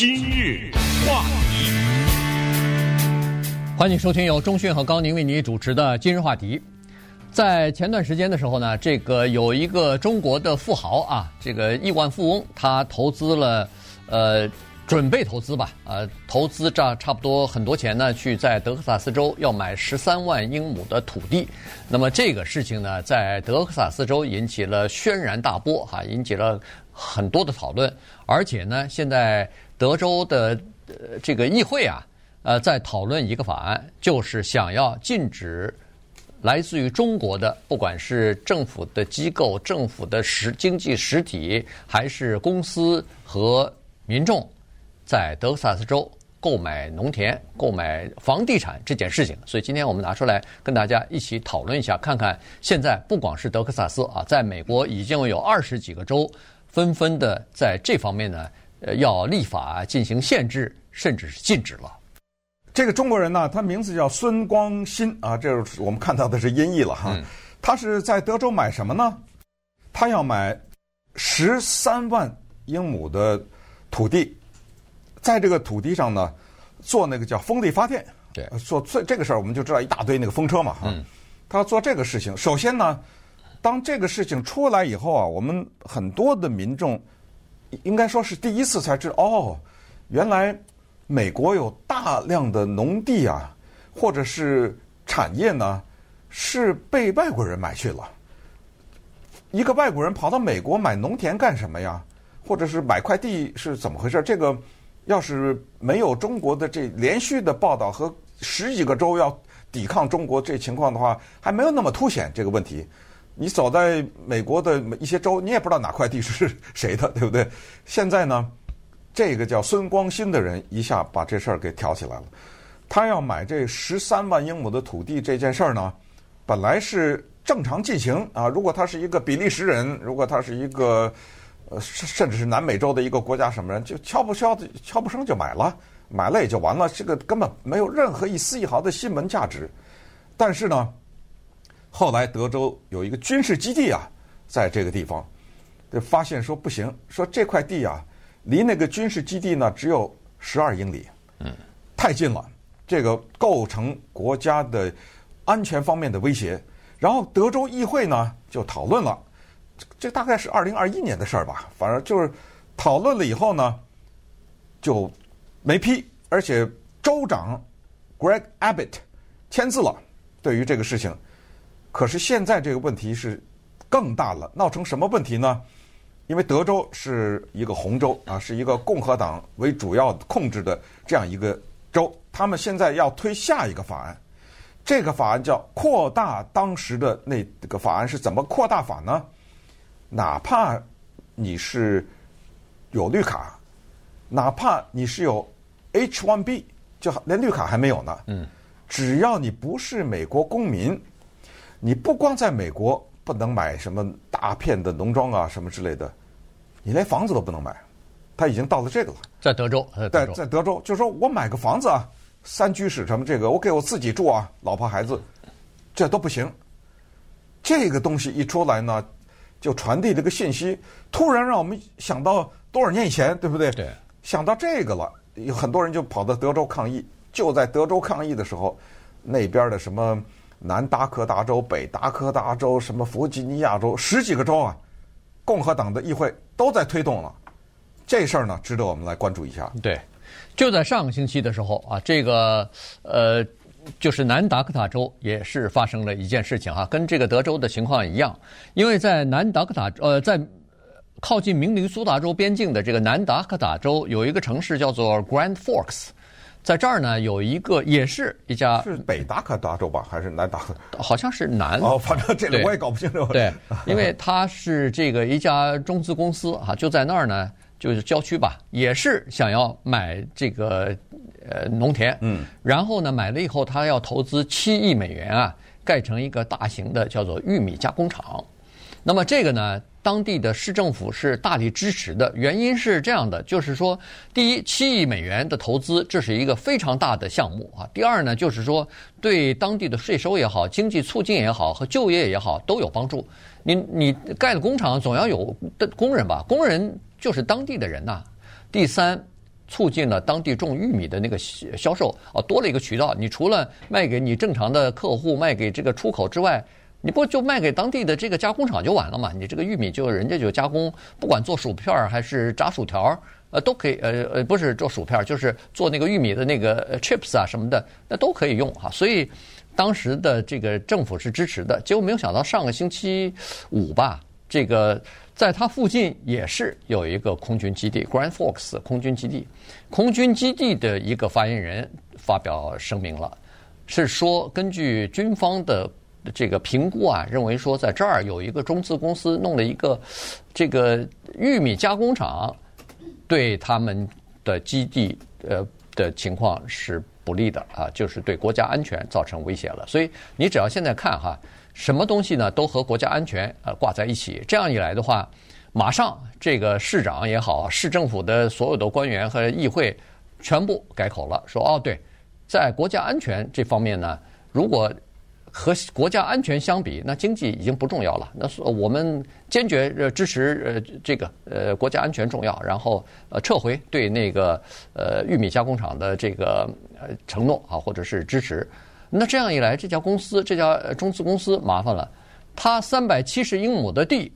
今日话题，欢迎收听由中讯和高宁为你主持的今日话题。在前段时间的时候呢，这个有一个中国的富豪啊，这个亿万富翁，他投资了，呃，准备投资吧，呃，投资这差不多很多钱呢，去在德克萨斯州要买十三万英亩的土地。那么这个事情呢，在德克萨斯州引起了轩然大波，哈，引起了很多的讨论。而且呢，现在德州的这个议会啊，呃，在讨论一个法案，就是想要禁止。来自于中国的，不管是政府的机构、政府的实经济实体，还是公司和民众，在德克萨斯州购买农田、购买房地产这件事情，所以今天我们拿出来跟大家一起讨论一下，看看现在不光是德克萨斯啊，在美国已经有二十几个州纷纷的在这方面呢，呃，要立法进行限制，甚至是禁止了。这个中国人呢，他名字叫孙光新啊，这是我们看到的是音译了哈。他是在德州买什么呢？他要买十三万英亩的土地，在这个土地上呢，做那个叫风力发电。对，做这这个事儿，我们就知道一大堆那个风车嘛哈。他要做这个事情，首先呢，当这个事情出来以后啊，我们很多的民众应该说是第一次才知道，哦，原来。美国有大量的农地啊，或者是产业呢，是被外国人买去了。一个外国人跑到美国买农田干什么呀？或者是买块地是怎么回事？这个要是没有中国的这连续的报道和十几个州要抵抗中国这情况的话，还没有那么凸显这个问题。你走在美国的一些州，你也不知道哪块地是谁的，对不对？现在呢？这个叫孙光新的人一下把这事儿给挑起来了。他要买这十三万英亩的土地这件事儿呢，本来是正常进行啊。如果他是一个比利时人，如果他是一个呃甚至是南美洲的一个国家什么人，就悄不悄的悄不声就买了，买了也就完了，这个根本没有任何一丝一毫的新闻价值。但是呢，后来德州有一个军事基地啊，在这个地方，就发现说不行，说这块地啊。离那个军事基地呢，只有十二英里，嗯，太近了，这个构成国家的安全方面的威胁。然后德州议会呢就讨论了，这大概是二零二一年的事儿吧，反正就是讨论了以后呢，就没批，而且州长 Greg Abbott 签字了，对于这个事情。可是现在这个问题是更大了，闹成什么问题呢？因为德州是一个红州啊，是一个共和党为主要控制的这样一个州，他们现在要推下一个法案，这个法案叫扩大当时的那个法案是怎么扩大法呢？哪怕你是有绿卡，哪怕你是有 H-1B，就连绿卡还没有呢，嗯，只要你不是美国公民，你不光在美国不能买什么大片的农庄啊什么之类的。你连房子都不能买，他已经到了这个了。在德州，在在德州，就是说我买个房子啊，三居室什么这个，我给我自己住啊，老婆孩子，这都不行。这个东西一出来呢，就传递这个信息，突然让我们想到多少年以前，对不对？对。想到这个了，有很多人就跑到德州抗议。就在德州抗议的时候，那边的什么南达科达州、北达科达州、什么弗吉尼亚州，十几个州啊。共和党的议会都在推动了这事儿呢，值得我们来关注一下。对，就在上个星期的时候啊，这个呃，就是南达科达州也是发生了一件事情、啊，跟这个德州的情况一样，因为在南达科他呃，在靠近明尼苏达州边境的这个南达科达州有一个城市叫做 Grand Forks。在这儿呢，有一个也是一家是北达科达州吧，还是南达？好像是南哦，反正这里我也搞不清楚。对，因为它是这个一家中资公司啊，就在那儿呢，就是郊区吧，也是想要买这个呃农田，嗯，然后呢买了以后，他要投资七亿美元啊，盖成一个大型的叫做玉米加工厂。那么这个呢？当地的市政府是大力支持的，原因是这样的，就是说，第一，七亿美元的投资，这是一个非常大的项目啊。第二呢，就是说，对当地的税收也好、经济促进也好和就业也好都有帮助。你你盖的工厂总要有工人吧？工人就是当地的人呐。第三，促进了当地种玉米的那个销售啊，多了一个渠道。你除了卖给你正常的客户，卖给这个出口之外，你不就卖给当地的这个加工厂就完了嘛？你这个玉米就人家就加工，不管做薯片还是炸薯条，呃，都可以。呃呃，不是做薯片，就是做那个玉米的那个 chips 啊什么的，那都可以用哈。所以 当时的这个政府是支持的。结果没有想到上个星期五吧，这个。在它附近也是有一个空军基地，Grand Forks 空军基地。空军基地的一个发言人发表声明了，是说根据军方的这个评估啊，认为说在这儿有一个中资公司弄了一个这个玉米加工厂，对他们的基地呃的情况是不利的啊，就是对国家安全造成威胁了。所以你只要现在看哈。什么东西呢？都和国家安全呃挂在一起。这样一来的话，马上这个市长也好，市政府的所有的官员和议会全部改口了，说哦，对，在国家安全这方面呢，如果和国家安全相比，那经济已经不重要了。那我们坚决支持呃这个呃国家安全重要，然后呃撤回对那个呃玉米加工厂的这个呃承诺啊，或者是支持。那这样一来，这家公司，这家中资公司麻烦了，他三百七十英亩的地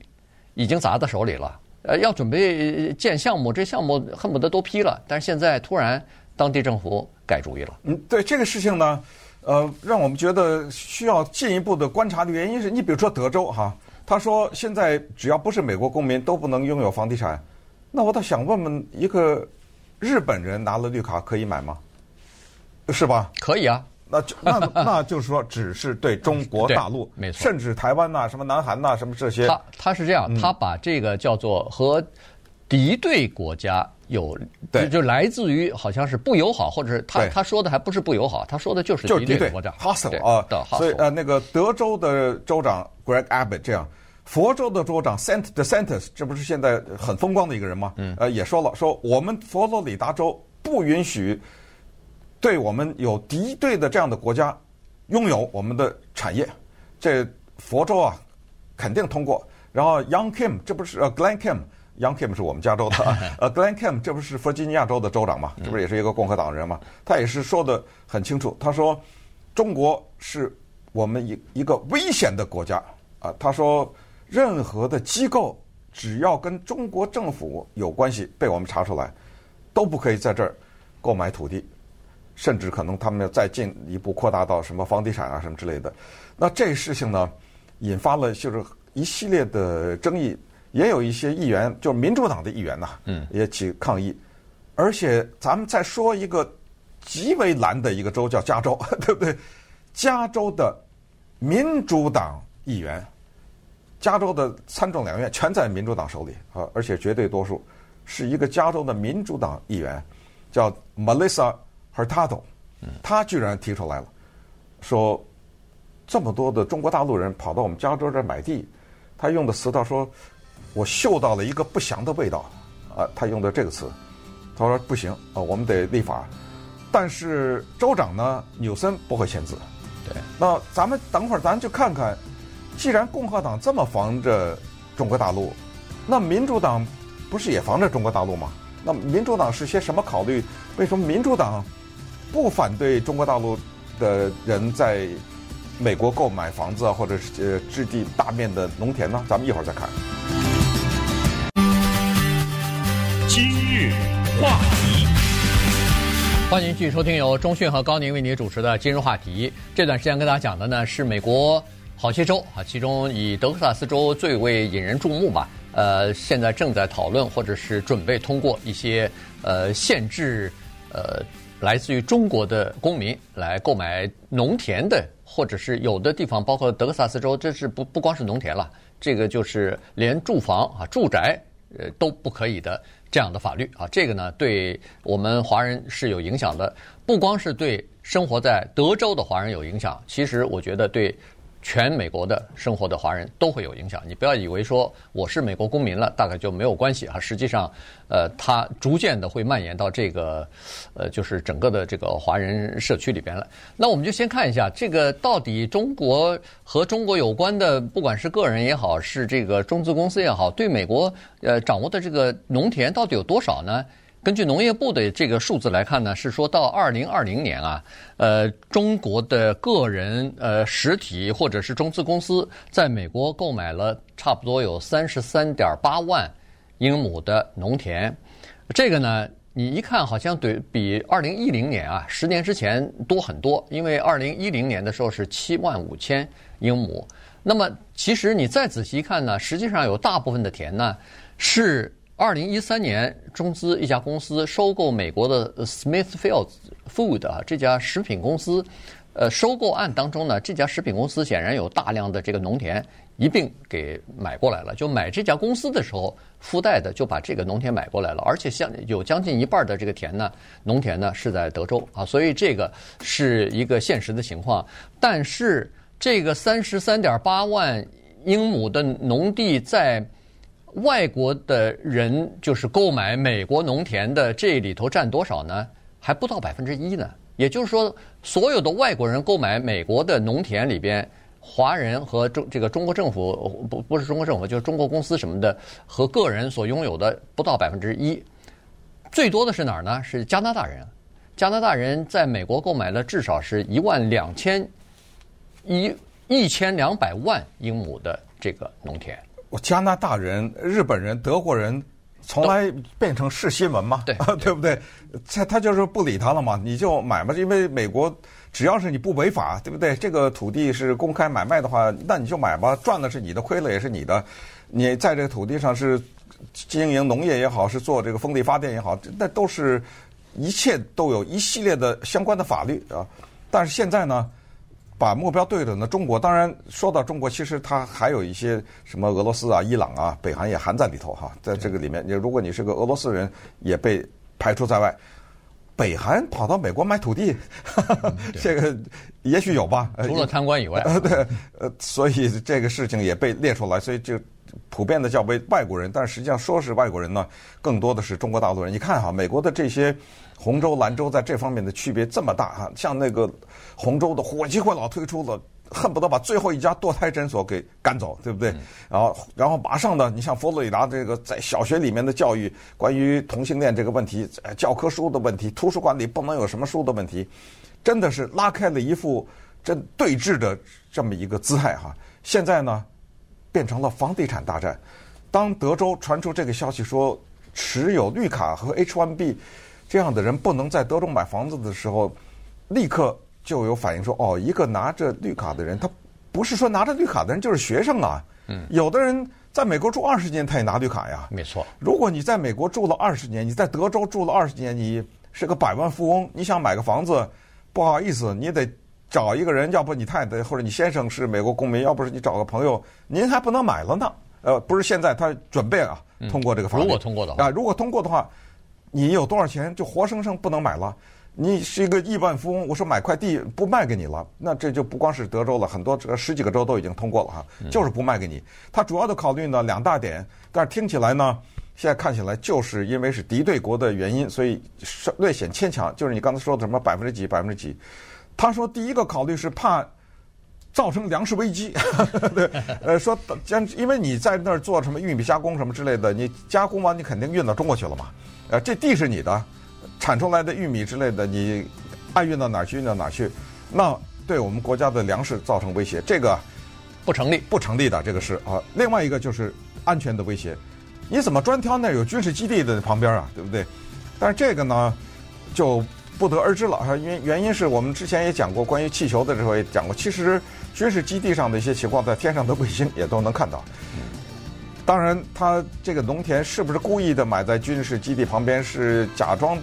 已经砸到手里了，呃，要准备建项目，这项目恨不得都批了，但是现在突然当地政府改主意了。嗯，对这个事情呢，呃，让我们觉得需要进一步的观察的原因是，你比如说德州哈，他说现在只要不是美国公民都不能拥有房地产，那我倒想问问，一个日本人拿了绿卡可以买吗？是吧？可以啊。那就那那就是说，只是对中国大陆，没错，甚至台湾呐、啊、什么南韩呐、啊、什么这些。他他是这样，他把这个叫做和敌对国家有，对，就来自于好像是不友好，或者是他他说的还不是不友好，他说的就是敌对国家。hostile 啊，所以呃，那个德州的州长 Greg Abbott 这样，佛州的州长 Ron DeSantis，这不是现在很风光的一个人吗？嗯，呃，也说了，说我们佛罗里达州不允许。对我们有敌对的这样的国家，拥有我们的产业，这佛州啊，肯定通过。然后 Young Kim 这不是呃 Glenn Kim，Young Kim 是我们加州的，呃 Glenn Kim 这不是弗吉尼亚州的州长嘛？这不是也是一个共和党人嘛？他也是说得很清楚，他说中国是我们一一个危险的国家啊。他说任何的机构只要跟中国政府有关系，被我们查出来，都不可以在这儿购买土地。甚至可能他们要再进一步扩大到什么房地产啊什么之类的，那这事情呢，引发了就是一系列的争议，也有一些议员，就是民主党的议员呐，嗯，也起抗议。而且咱们再说一个极为蓝的一个州，叫加州，对不对？加州的民主党议员，加州的参众两院全在民主党手里啊，而且绝对多数，是一个加州的民主党议员，叫 Melissa。而他都，他居然提出来了，说这么多的中国大陆人跑到我们加州这儿买地，他用的词他说，我嗅到了一个不祥的味道，啊，他用的这个词，他说不行啊，我们得立法。但是州长呢，纽森不会签字。对，那咱们等会儿咱就看看，既然共和党这么防着中国大陆，那民主党不是也防着中国大陆吗？那民主党是些什么考虑？为什么民主党？不反对中国大陆的人在美国购买房子啊，或者是呃置地大面的农田呢？咱们一会儿再看。话题，欢迎继续收听由中讯和高宁为您主持的《今日话题》。这段时间跟大家讲的呢是美国好些州啊，其中以德克萨斯州最为引人注目吧。呃，现在正在讨论或者是准备通过一些呃限制呃。来自于中国的公民来购买农田的，或者是有的地方，包括德克萨斯州，这是不不光是农田了，这个就是连住房啊、住宅呃都不可以的这样的法律啊。这个呢，对我们华人是有影响的，不光是对生活在德州的华人有影响，其实我觉得对。全美国的生活的华人都会有影响。你不要以为说我是美国公民了，大概就没有关系啊。实际上，呃，它逐渐的会蔓延到这个，呃，就是整个的这个华人社区里边了。那我们就先看一下这个到底中国和中国有关的，不管是个人也好，是这个中资公司也好，对美国呃掌握的这个农田到底有多少呢？根据农业部的这个数字来看呢，是说到二零二零年啊，呃，中国的个人呃实体或者是中资公司在美国购买了差不多有三十三点八万英亩的农田，这个呢，你一看好像对比二零一零年啊，十年之前多很多，因为二零一零年的时候是七万五千英亩。那么其实你再仔细一看呢，实际上有大部分的田呢是。二零一三年，中资一家公司收购美国的 Smithfield Food 啊，这家食品公司，呃，收购案当中呢，这家食品公司显然有大量的这个农田一并给买过来了。就买这家公司的时候，附带的就把这个农田买过来了，而且像有将近一半的这个田呢，农田呢是在德州啊，所以这个是一个现实的情况。但是这个三十三点八万英亩的农地在。外国的人就是购买美国农田的，这里头占多少呢？还不到百分之一呢。也就是说，所有的外国人购买美国的农田里边，华人和中这个中国政府不不是中国政府，就是中国公司什么的和个人所拥有的不到百分之一。最多的是哪儿呢？是加拿大人。加拿大人在美国购买了至少是一万两千一一千两百万英亩的这个农田。加拿大人、日本人、德国人，从来变成是新闻嘛？对，对不对？他他就是不理他了嘛，你就买嘛，因为美国只要是你不违法，对不对？这个土地是公开买卖的话，那你就买吧，赚的是你的，亏了也是你的。你在这个土地上是经营农业也好，是做这个风力发电也好，那都是一切都有一系列的相关的法律啊。但是现在呢？把目标对准了中国，当然说到中国，其实它还有一些什么俄罗斯啊、伊朗啊、北韩也含在里头哈，在这个里面，你如果你是个俄罗斯人，也被排除在外。北韩跑到美国买土地，嗯、这个也许有吧？除了贪官以外，呃，对，呃，所以这个事情也被列出来，所以就普遍的叫为外国人，但实际上说是外国人呢，更多的是中国大陆人。你看哈，美国的这些红州、蓝州在这方面的区别这么大哈，像那个红州的火鸡快老推出了。恨不得把最后一家堕胎诊所给赶走，对不对？然后，然后马上呢，你像佛罗里达这个在小学里面的教育，关于同性恋这个问题，教科书的问题，图书馆里不能有什么书的问题，真的是拉开了一副这对峙的这么一个姿态哈。现在呢，变成了房地产大战。当德州传出这个消息说持有绿卡和 H1B 这样的人不能在德州买房子的时候，立刻。就有反映说，哦，一个拿着绿卡的人，他不是说拿着绿卡的人就是学生啊。嗯，有的人在美国住二十年，他也拿绿卡呀。没错。如果你在美国住了二十年，你在德州住了二十年，你是个百万富翁，你想买个房子，不好意思，你得找一个人，要不你太太或者你先生是美国公民，要不是你找个朋友，您还不能买了呢。呃，不是现在他准备啊，通过这个法律。如果通过的话啊，如果通过的话，你有多少钱就活生生不能买了。你是一个亿万富翁，我说买块地不卖给你了，那这就不光是德州了，很多这十几个州都已经通过了哈，就是不卖给你。他主要的考虑呢两大点，但是听起来呢，现在看起来就是因为是敌对国的原因，所以略显牵强。就是你刚才说的什么百分之几百分之几，他说第一个考虑是怕造成粮食危机，对，呃，说将因为你在那儿做什么玉米加工什么之类的，你加工完你肯定运到中国去了嘛，呃，这地是你的。产出来的玉米之类的，你爱运到哪儿去运到哪儿去，那对我们国家的粮食造成威胁，这个不成立，不成立的这个是啊。另外一个就是安全的威胁，你怎么专挑那有军事基地的旁边啊，对不对？但是这个呢，就不得而知了啊。原原因是我们之前也讲过，关于气球的时候也讲过，其实军事基地上的一些情况，在天上的卫星也都能看到。当然，他这个农田是不是故意的买在军事基地旁边，是假装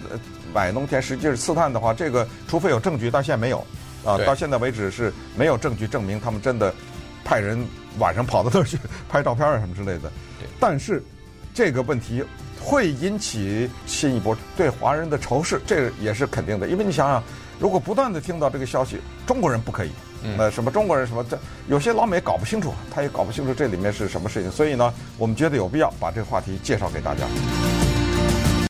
买农田，实际是刺探的话，这个除非有证据，到现在没有，啊，到现在为止是没有证据证明他们真的派人晚上跑到那儿去拍照片啊什么之类的。对。但是这个问题会引起新一波对华人的仇视，这个也是肯定的，因为你想想，如果不断的听到这个消息，中国人不可以。那什么中国人什么这有些老美搞不清楚，他也搞不清楚这里面是什么事情，所以呢，我们觉得有必要把这个话题介绍给大家。